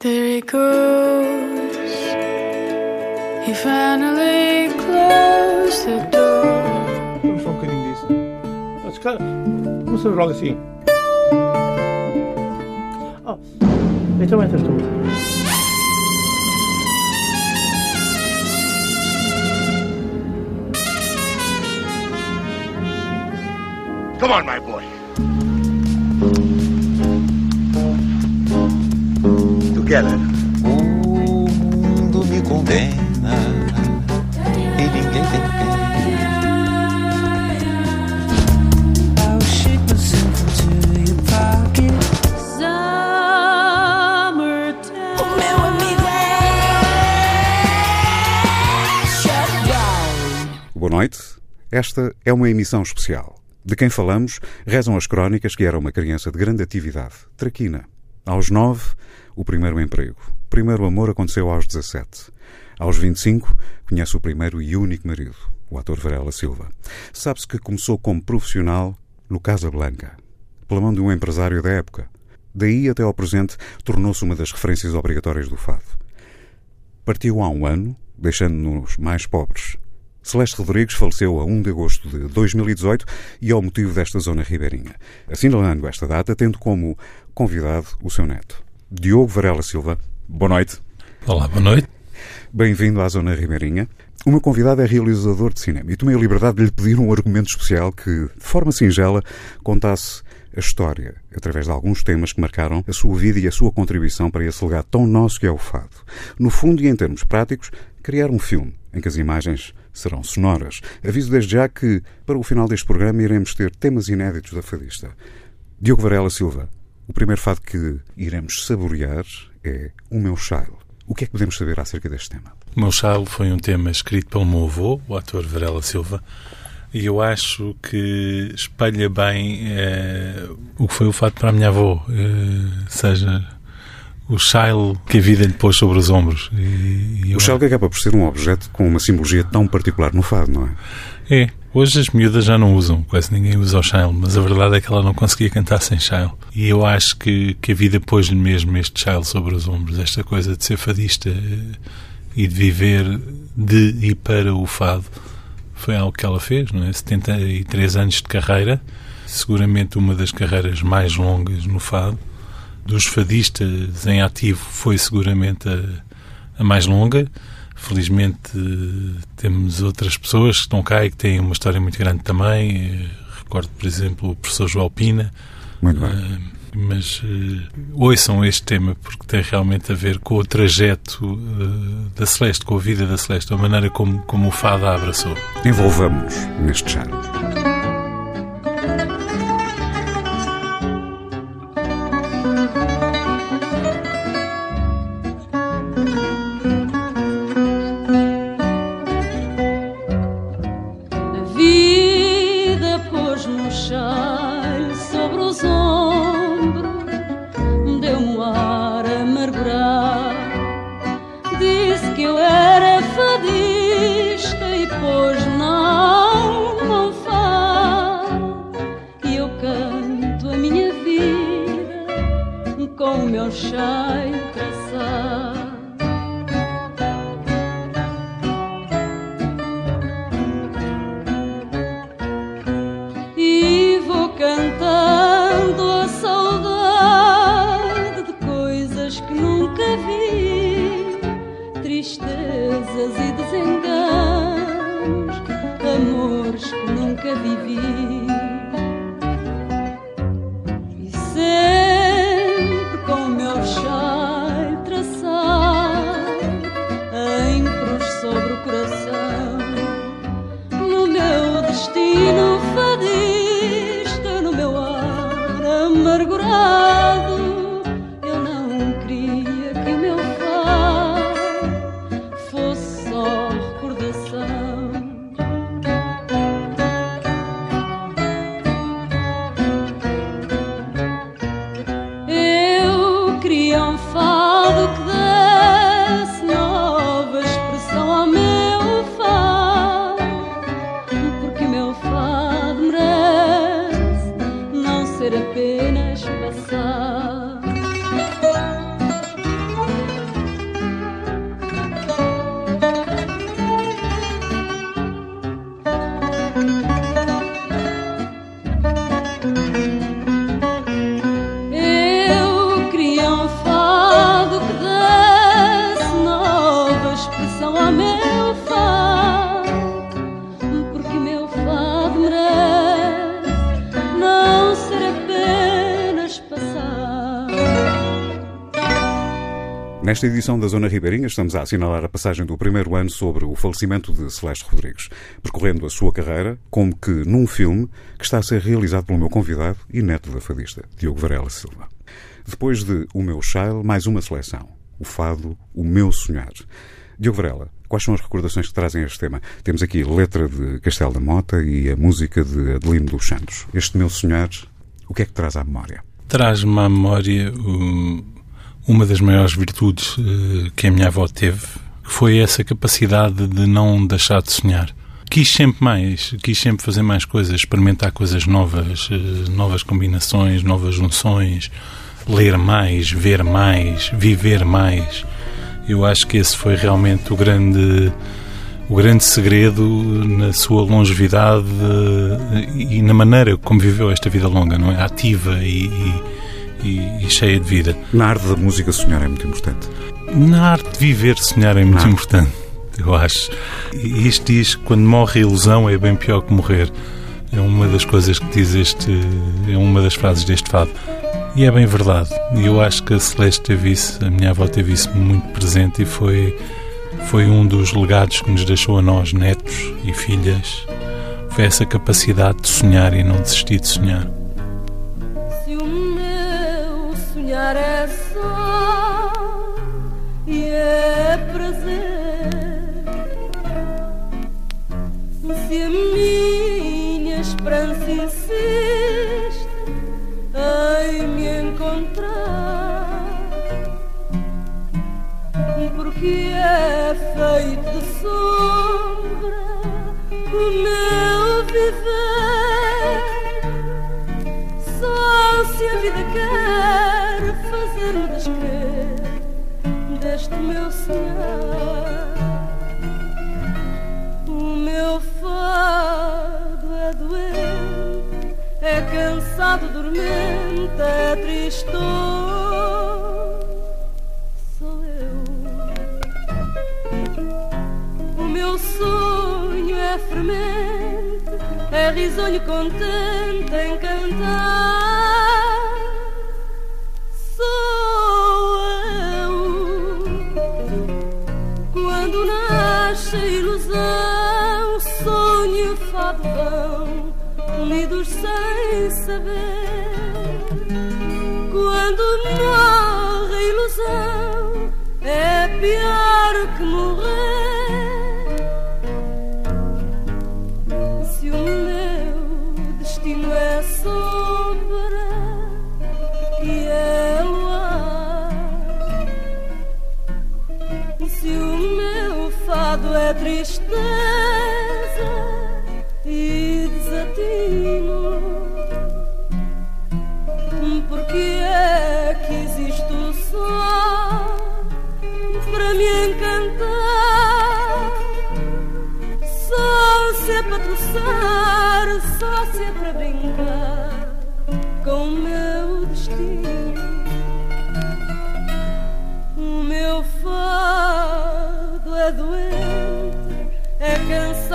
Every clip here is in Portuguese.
There he goes. He finally closed the door. Vamos só um bocadinho disso. Ah, se calhar, começamos logo assim. Oh, então entras tu. Come on, my boy. Together. O mundo me condena e ninguém tem pena. Boa noite. Esta é uma emissão especial. De quem falamos, rezam as crónicas que era uma criança de grande atividade, traquina. Aos nove, o primeiro emprego. O primeiro amor aconteceu aos 17. Aos 25, conhece o primeiro e único marido, o ator Varela Silva. Sabe-se que começou como profissional no Casa Blanca, pela mão de um empresário da época. Daí até ao presente, tornou-se uma das referências obrigatórias do fado. Partiu há um ano, deixando-nos mais pobres. Celeste Rodrigues faleceu a 1 de agosto de 2018 e ao motivo desta zona ribeirinha, assinalando esta data, tendo como convidado o seu neto. Diogo Varela Silva, boa noite. Olá, boa noite. Bem-vindo à Zona Ribeirinha. O meu convidado é realizador de cinema e tomei a liberdade de lhe pedir um argumento especial que, de forma singela, contasse a história, através de alguns temas que marcaram a sua vida e a sua contribuição para esse legado tão nosso que é o fado. No fundo e em termos práticos, criar um filme em que as imagens serão sonoras. Aviso desde já que, para o final deste programa, iremos ter temas inéditos da fadista. Diogo Varela Silva, o primeiro fado que iremos saborear é O Meu Child. O que é que podemos saber acerca deste tema? O meu Child foi um tema escrito pelo meu avô, o ator Varela Silva, e eu acho que espelha bem eh, o que foi o fato para a minha avó, eh, seja o child que a vida lhe pôs sobre os ombros. E, e eu- O child acaba por ser um objeto com uma simbologia tão particular no fado, não é? É, hoje as miúdas já não usam, quase ninguém usa o child, mas a verdade é que ela não conseguia cantar sem child. E eu acho que, que a vida pôs-lhe mesmo este child sobre os ombros, esta coisa de ser fadista eh, e de viver de e para o fado. Foi algo que ela fez, não é? 73 anos de carreira, seguramente uma das carreiras mais longas no fado. Dos fadistas em ativo foi seguramente a, a mais longa. Felizmente temos outras pessoas que estão cá e que têm uma história muito grande também. Recordo, por exemplo, o professor João Pina. Muito bem. Eh, Mas eh, ouçam este tema porque tem realmente a ver com o trajeto eh, da Celeste, com a vida da Celeste, a maneira como, como o fado a abraçou. Envolvamos-nos neste child. Nesta edição da Zona Ribeirinha estamos a assinalar a passagem do primeiro ano sobre o falecimento de Celeste Rodrigues, percorrendo a sua carreira como que num filme que está a ser realizado pelo meu convidado e neto da fadista, Diogo Varela Silva. Depois de O Meu Child, mais uma seleção. O fado, O Meu Sonhar. Diogo Varela, quais são as recordações que trazem este tema? Temos aqui letra de Castelo da Mota e a música de Adelino dos Santos. Este Meu Sonhar, o que é que traz à memória? Traz-me à memória o, uma das maiores virtudes uh, que a minha avó teve, foi essa capacidade de não deixar de sonhar. Quis sempre mais, quis sempre fazer mais coisas, experimentar coisas novas, uh, novas combinações, novas junções, ler mais, ver mais, viver mais. Eu acho que esse foi realmente o grande o grande segredo na sua longevidade e na maneira como viveu esta vida longa, não é? Ativa e, e, e cheia de vida. Na arte da música, sonhar é muito importante. Na arte de viver, sonhar é muito importante, eu acho. E isto diz que quando morre a ilusão é bem pior que morrer. É uma das coisas que diz este. É uma das frases deste fado. E é bem verdade. E eu acho que a Celeste teve isso, a minha avó teve isso muito presente e foi foi um dos legados que nos deixou a nós, netos e filhas, foi essa capacidade de sonhar e não desistir de sonhar. Meu meu sonhar. O meu fado é doente, é cansado, dormente, é tristor. meu sonho é fermento, é risonho contente em cantar. Unidos sem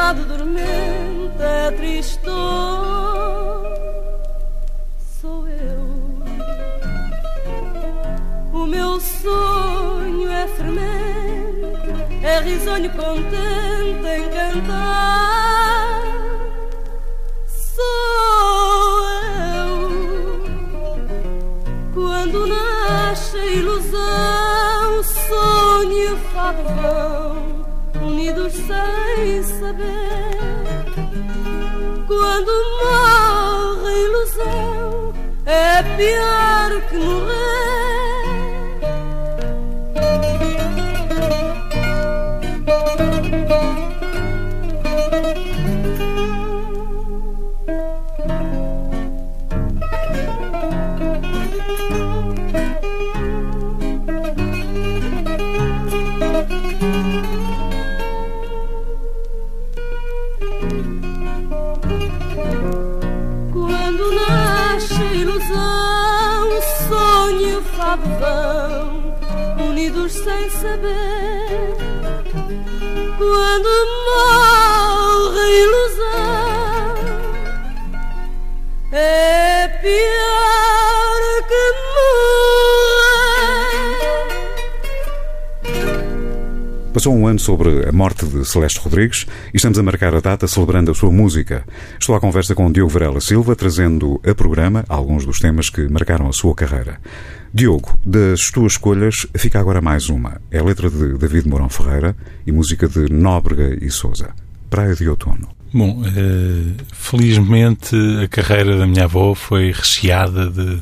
cansado, dormente, é tristor. Sou eu. O meu sonho é fermento, é risonho contente em cantar. Sou eu. Quando nasce a ilusão, sonho e fado vão unidos sem Quando morre a ilusão, é pior que morrer. Passou um ano sobre a morte de Celeste Rodrigues e estamos a marcar a data celebrando a sua música. Estou à conversa com Diogo Varela Silva, trazendo a programa alguns dos temas que marcaram a sua carreira. Diogo, das tuas escolhas fica agora mais uma. É a letra de David Mourão Ferreira e música de Nóbrega e Souza. Praia de Outono. Bom, eh, felizmente a carreira da minha avó foi recheada de,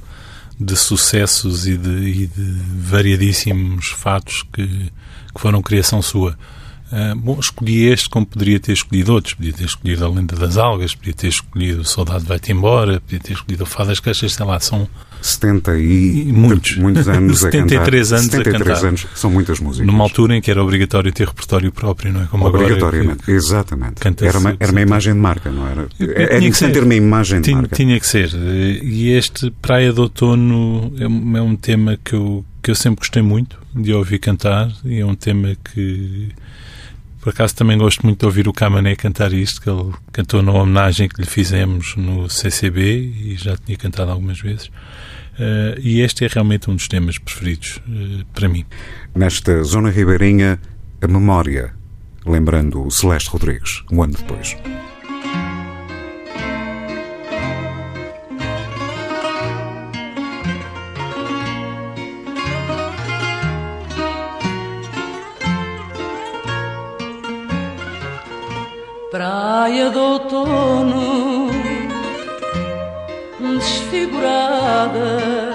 de sucessos e de, e de variadíssimos fatos que, que foram criação sua. Uh, bom, escolhi este como poderia ter escolhido outros. Podia ter escolhido a Lenda das Algas, podia ter escolhido o Soldado Vai-te Embora, podia ter escolhido o Fado das Caixas, sei lá, são 70 e, e muitos. muitos anos 73 a cantar. anos 73 a cantar. anos, são muitas músicas. Numa altura em que era obrigatório ter repertório próprio, não é? Como Obrigatoriamente, agora, exatamente. Era uma, era uma se imagem de marca, não era? Tinha Era que importante ser. ter uma imagem de tinha, marca. tinha que ser. E este Praia de Outono é um, é um tema que eu, que eu sempre gostei muito de ouvir cantar e é um tema que por acaso também gosto muito de ouvir o Camané cantar isto, que ele cantou na homenagem que lhe fizemos no CCB e já tinha cantado algumas vezes. Uh, e este é realmente um dos temas preferidos uh, para mim. Nesta zona ribeirinha, a memória, lembrando o Celeste Rodrigues, um ano depois. Praia do outono desfigurada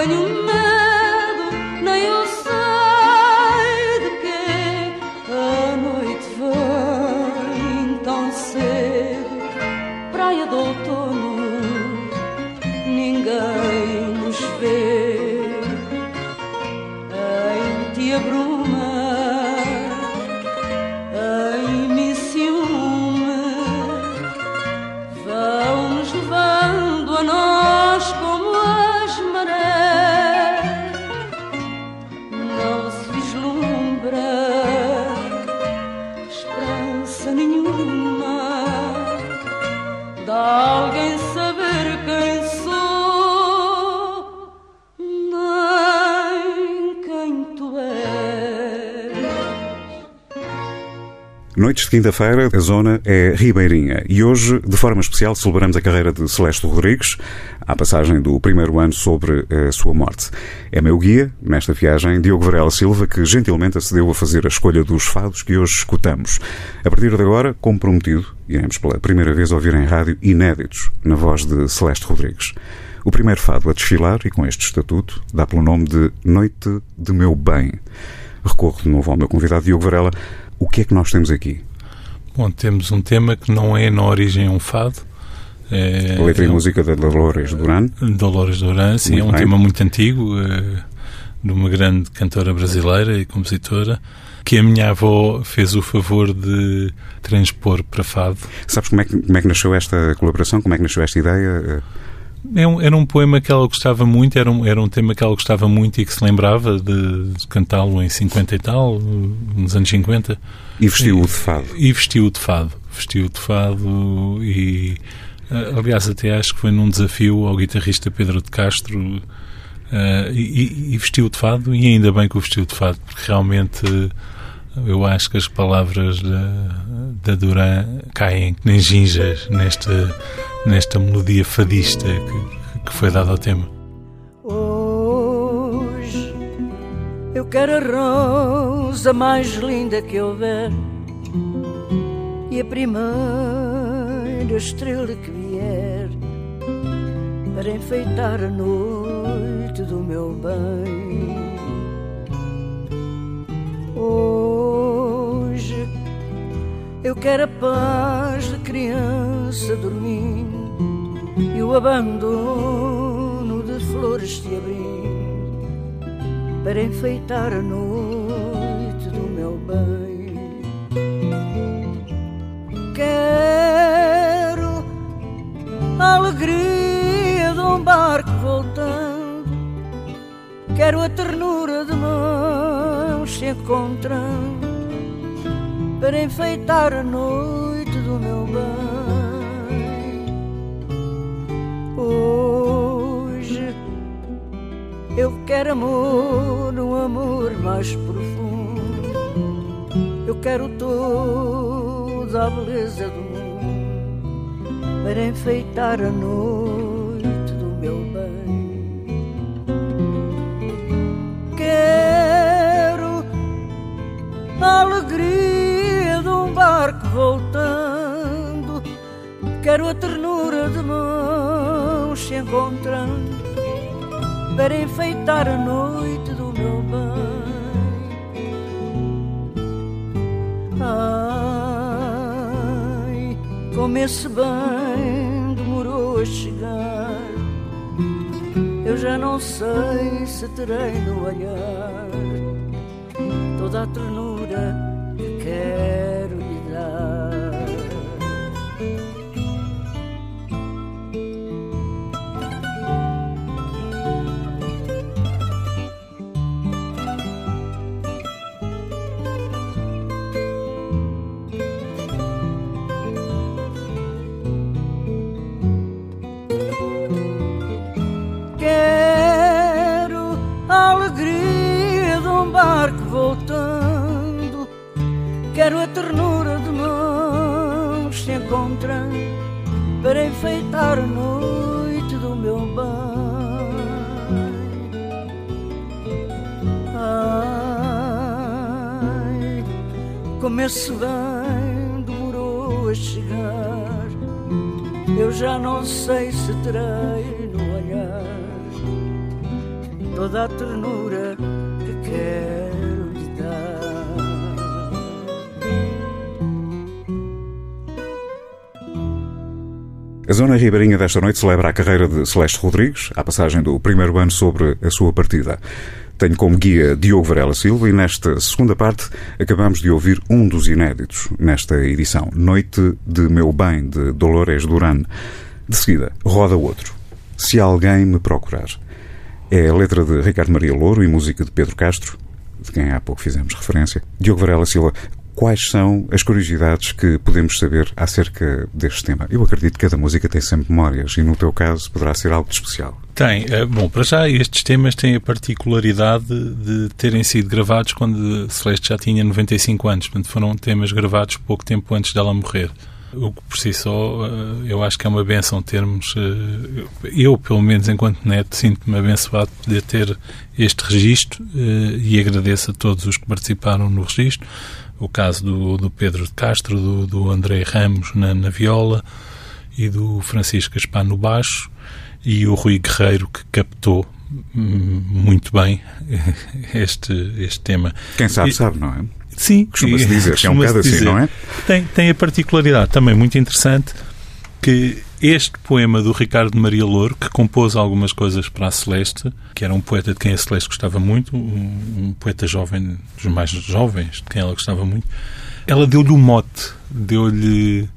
Tenho quinta-feira, a zona é Ribeirinha e hoje, de forma especial, celebramos a carreira de Celeste Rodrigues, à passagem do primeiro ano sobre a sua morte. É meu guia, nesta viagem, Diogo Varela Silva, que gentilmente acedeu a fazer a escolha dos fados que hoje escutamos. A partir de agora, como prometido, iremos pela primeira vez ouvir em rádio inéditos, na voz de Celeste Rodrigues. O primeiro fado a desfilar, e com este estatuto, dá pelo nome de Noite de Meu Bem. Recorro de novo ao meu convidado Diogo Varela. O que é que nós temos aqui? Bom, temos um tema que não é na origem um fado. É, letra e é música da Dolores Duran. Dolores Duran, sim, é Muito um bem. tema muito antigo, eh, de uma grande cantora brasileira e compositora, que a minha avó fez o favor de transpor para fado. Sabes como é, que, como é que nasceu esta colaboração? Como é que nasceu esta ideia? É um, era um poema que ela gostava muito, era um, era um tema que ela gostava muito e que se lembrava de, de cantá-lo em 50 e tal, nos anos 50. E vestiu-o de fado. E vestiu-o de fado. Vestiu-o de fado e, eh, aliás, até acho que foi num desafio ao guitarrista Pedro de Castro uh, e, e vestiu de fado e ainda bem que o vestiu de fado, porque realmente eu acho que as palavras da, Duran caem que nem ginjas nesta, nesta melodia fadista que, que foi dada ao tema. Hoje eu quero a rosa mais linda que houver e a primeira estrela que vier para enfeitar a noite do meu bem. Hoje eu quero a paz de criança dormindo. E o abandono de flores se abrindo para enfeitar a noite do meu bem. Quero a alegria de um barco voltando, quero a ternura de mãos se encontrando para enfeitar a noite do meu bem. Hoje eu quero amor, um amor mais profundo. Eu quero toda a beleza do mundo para enfeitar a noite Quero a ternura de mãos se encontrando para enfeitar a noite do meu bem. Ai, como esse bem demorou a chegar. Eu já não sei se terei no olhar toda a ternura Quero a ternura de mãos se encontrando para enfeitar a noite do meu bem. Ai, como esse bem demorou a chegar. Eu já não sei se terei no olhar toda a ternura que quero A Zona Ribeirinha desta noite celebra a carreira de Celeste Rodrigues, à passagem do primeiro ano sobre a sua partida. Tenho como guia Diogo Varela Silva e nesta segunda parte acabamos de ouvir um dos inéditos nesta edição, Noite de Meu Bem, de Dolores Duran. De seguida, roda outro. Se alguém me procurar. É a letra de Ricardo Maria Louro e música de Pedro Castro, de quem há pouco fizemos referência. Diogo Varela Silva, quais são as curiosidades que podemos saber acerca deste tema? Eu acredito que cada música tem sempre memórias e no teu caso poderá ser algo de especial. Tem. Eh, Bom, para já estes temas têm a particularidade de terem sido gravados quando Celeste já tinha 95 anos. Portanto, foram temas gravados pouco tempo antes dela morrer. O que por si só, eh, eu acho que é uma benção termos, eh, eu pelo menos enquanto neto, sinto-me abençoado de poder ter este registro e agradeço a todos os que participaram no registro. O caso do, do Pedro de Castro, do, do André Ramos na, na viola e do Francisco Gaspar no baixo e o Rui Guerreiro que captou hum, muito bem este, este tema. Quem sabe, E- sabe, não é? Sim, Costuma-se dizer que é um bocado assim, não é? Tem, tem a particularidade também muito interessante que este poema do Ricardo Maria Louro, que compôs algumas coisas para a Celeste, que era um poeta de quem a Celeste gostava muito, um, um poeta jovem, dos mais jovens, de quem ela gostava muito, ela deu-lhe um mote, deu-lhe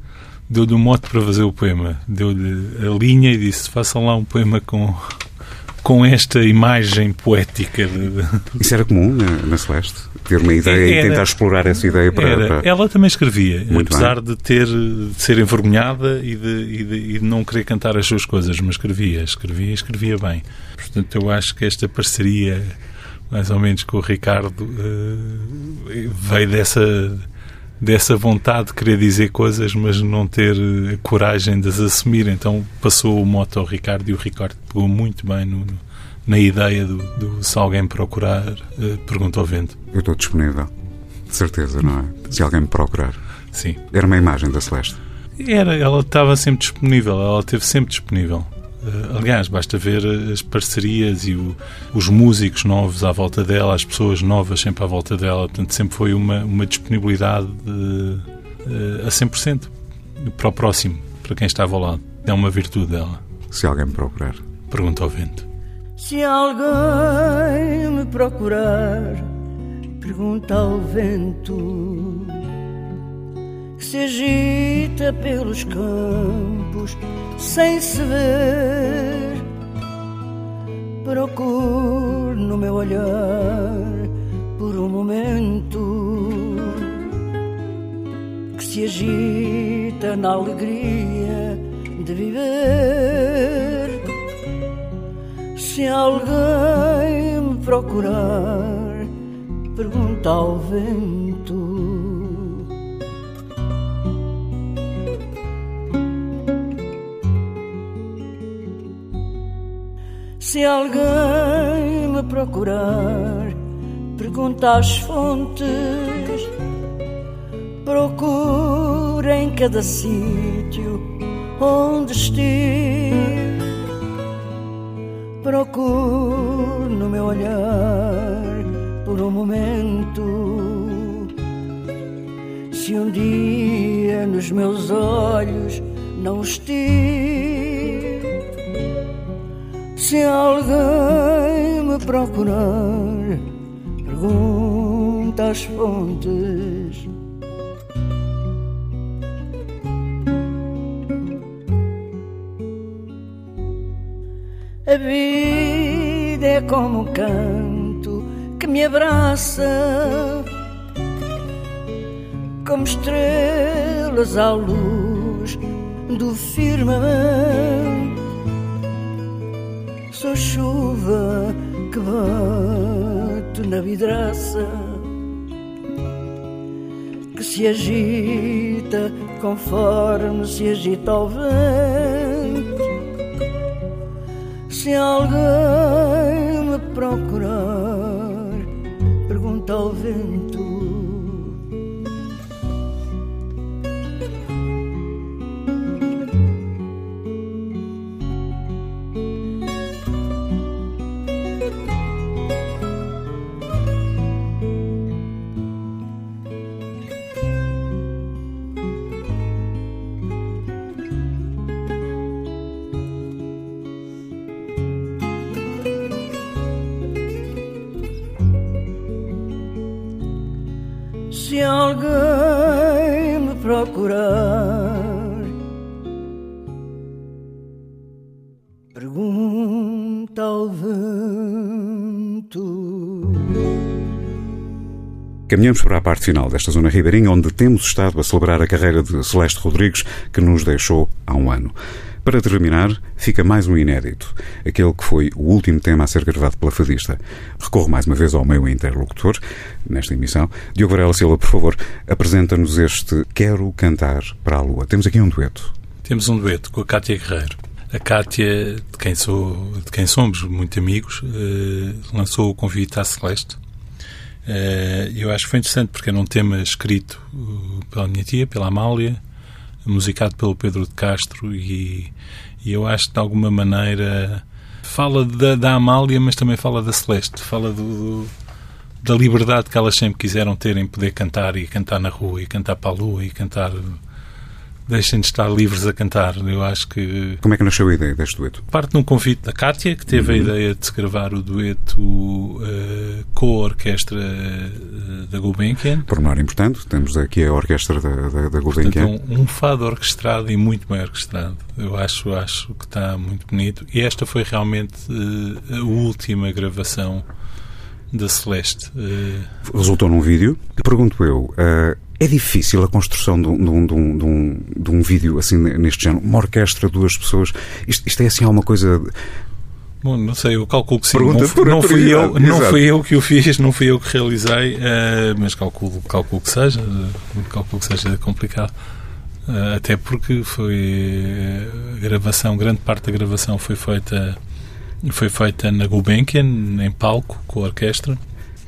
deu-lhe um mote para fazer o poema, deu-lhe a linha e disse: faça lá um poema com, com esta imagem poética. De... Isso era comum na, na Celeste? Ter uma ideia Era. e tentar explorar essa ideia para. Para- Ela também escrevia, Muito apesar de ter de ser envergonhada e de, e, de, e de não querer cantar as suas coisas, mas escrevia, escrevia e escrevia bem. Portanto, eu acho que esta parceria, mais ou menos com o Ricardo, eh, veio dessa dessa vontade de querer dizer coisas, mas não ter coragem de as assumir. Então passou o moto ao Ricardo e o Ricardo pegou muito bem no- no- na ideia do, do se alguém procurar, eh, pergunta ao vento. Eu estou disponível. De certeza, não é? Se alguém me procurar. Sim. Era uma imagem da Celeste. Era, ela estava sempre disponível, ela esteve sempre disponível. Eh, aliás, basta ver as parcerias e o- os músicos novos à volta dela, as pessoas novas sempre à volta dela. Portanto, sempre foi uma, uma disponibilidade eh, a 100% para o próximo, para quem estava ao lado. É uma virtude dela. Se alguém me procurar. Pergunta ao vento. Se alguém me procurar, pergunta ao vento que se agita pelos campos sem se ver. Procure no meu olhar por um momento que se agita na alegria de viver. Se alguém me procurar, pergunta ao vento. Se alguém me procurar, pergunta às fontes. Procura em cada sítio onde estive. Procuro no meu olhar por um momento. Se um dia nos meus olhos não estive, se alguém me procurar, pergunta às fontes. A vida é como um canto que me abraça, como estrelas à luz do firmamento. Sou chuva que bate na vidraça, que se agita conforme se agita o vento. Se alguém me procurar, pergunta ao vento. Caminhamos para a parte final desta zona ribeirinha, onde temos estado a celebrar a carreira de Celeste Rodrigues, que nos deixou há um ano. Para terminar, fica mais um inédito, aquele que foi o último tema a ser gravado pela fadista. Recorro mais uma vez ao meu interlocutor nesta emissão. Diogo Varela Silva, por favor, apresenta-nos este Quero Cantar para a Lua. Temos aqui um dueto. Temos um dueto com a Cátia Guerreiro. A Cátia, de quem, sou, de quem somos muito amigos, eh, lançou o convite à Celeste. Eh, eu acho que foi interessante porque era um tema escrito uh, pela minha tia, pela Amália, musicado pelo Pedro de Castro e, e eu acho que de alguma maneira fala da, da Amália, mas também fala da Celeste, fala do, do- da liberdade que elas sempre quiseram ter em poder cantar e cantar na rua e cantar para a lua e cantar deixem de estar livres a cantar. Eu acho que Como é que nasceu a ideia deste dueto? parte de um convite da Kátia, que teve a ideia de se gravar o dueto eh, com a orquestra eh, da Gulbenkian. Pormenor importante, temos aqui a orquestra da, da, da Portanto, Gulbenkian. um, um fado orquestrado e muito bem orquestrado. Eu acho, acho que está muito bonito. E esta foi realmente eh, a última gravação da Celeste. Resultou num vídeo. Pergunto eu, eh, é difícil a construção de um, de, um, de, um, de, um, de vídeo assim neste género? Uma orquestra, duas pessoas. Isto, isto é assim alguma coisa. Bom, não sei, eu calculo que sim. Pergunta não, por não fui eu, não exato. fui eu que o fiz, não fui eu que realizei, eh, mas calculo, calculo que seja, eh, calculo que seja complicado. Eh, até porque foi eh, a gravação, grande parte da gravação foi feita foi feita na Gulbenkian, em palco, com a orquestra.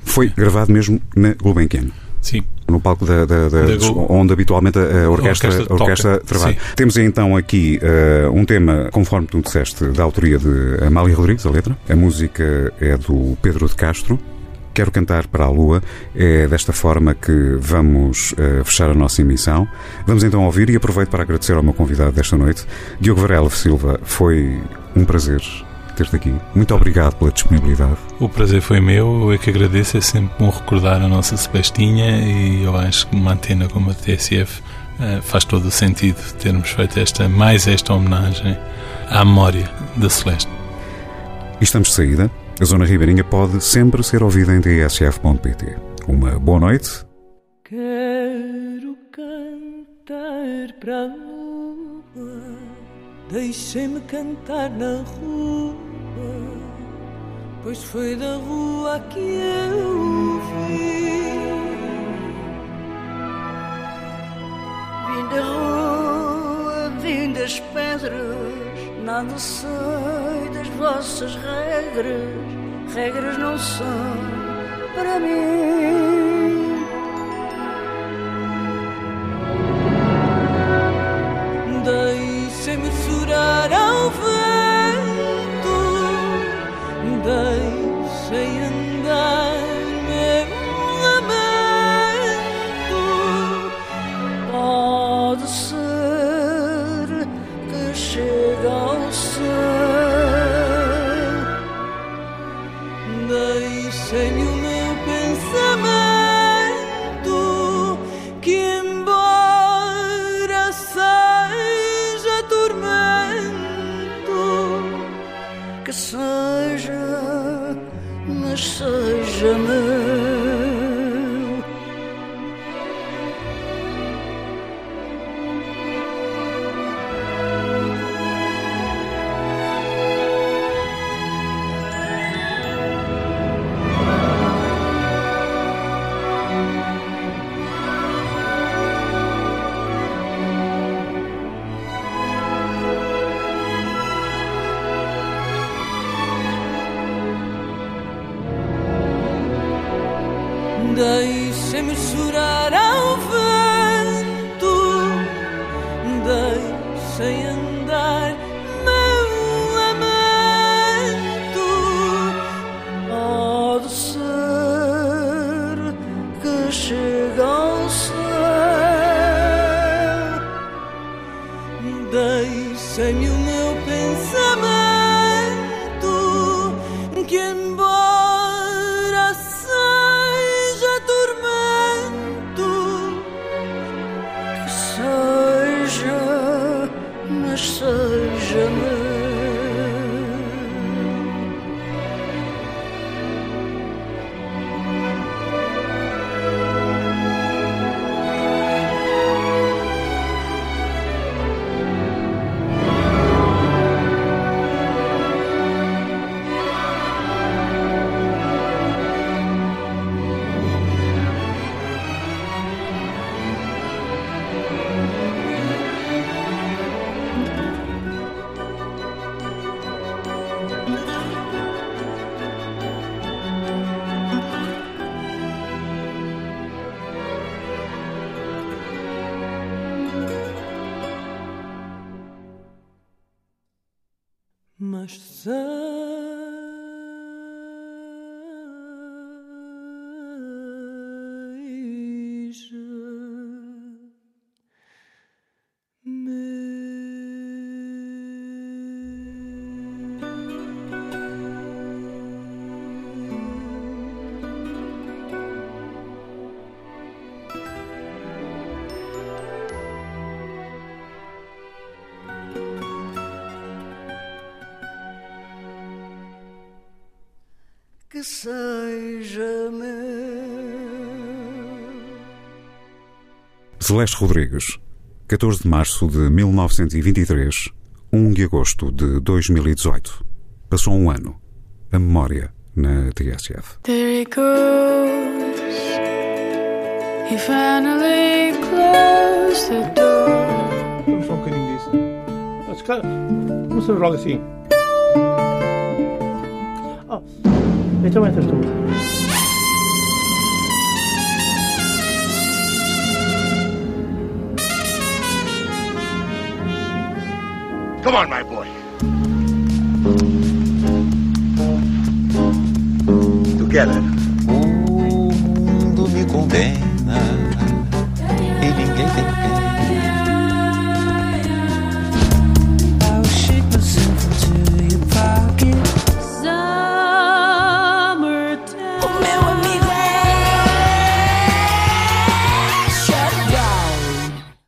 Foi gravado mesmo na Gulbenkian. Sim, No palco da, da- da- onde habitualmente a orquestra, orquestra a orquestra toca, trabalha. sim. Temos então aqui eh, um tema, conforme tu disseste, da autoria de Amália Rodrigues, a letra. A música é do Pedro de Castro. Quero cantar para a Lua. É desta forma que vamos eh, fechar a nossa emissão. Vamos então ouvir e aproveito para agradecer ao meu convidado desta noite, Diogo Varela Silva. Foi um prazer ter-te aqui. Muito obrigado pela disponibilidade. o prazer foi meu, eu é que agradeço, é sempre bom recordar a nossa Celestinha e eu acho que uma antena como a TSF eh, faz todo o sentido termos feito esta, mais esta homenagem à memória da Celeste. E estamos de saída. A Zona Ribeirinha pode sempre ser ouvida em tsf.pt. Uma boa noite Quero cantar para a lua, deixem-me cantar na rua, pois foi da rua que eu vim. Vim da rua, vim das pedras, nada sei das vossas regras, regras não são para mim. Deixem andar meu seja meu. Celeste Rodrigues, 14 de março de 1923, 1 de agosto de 2018. Passou um ano. A memória na TSF. There he goes. He finally closed the door. Vamos só um bocadinho disso. Mas, cara, começamos logo assim. Oh, Come on, my boy. Together.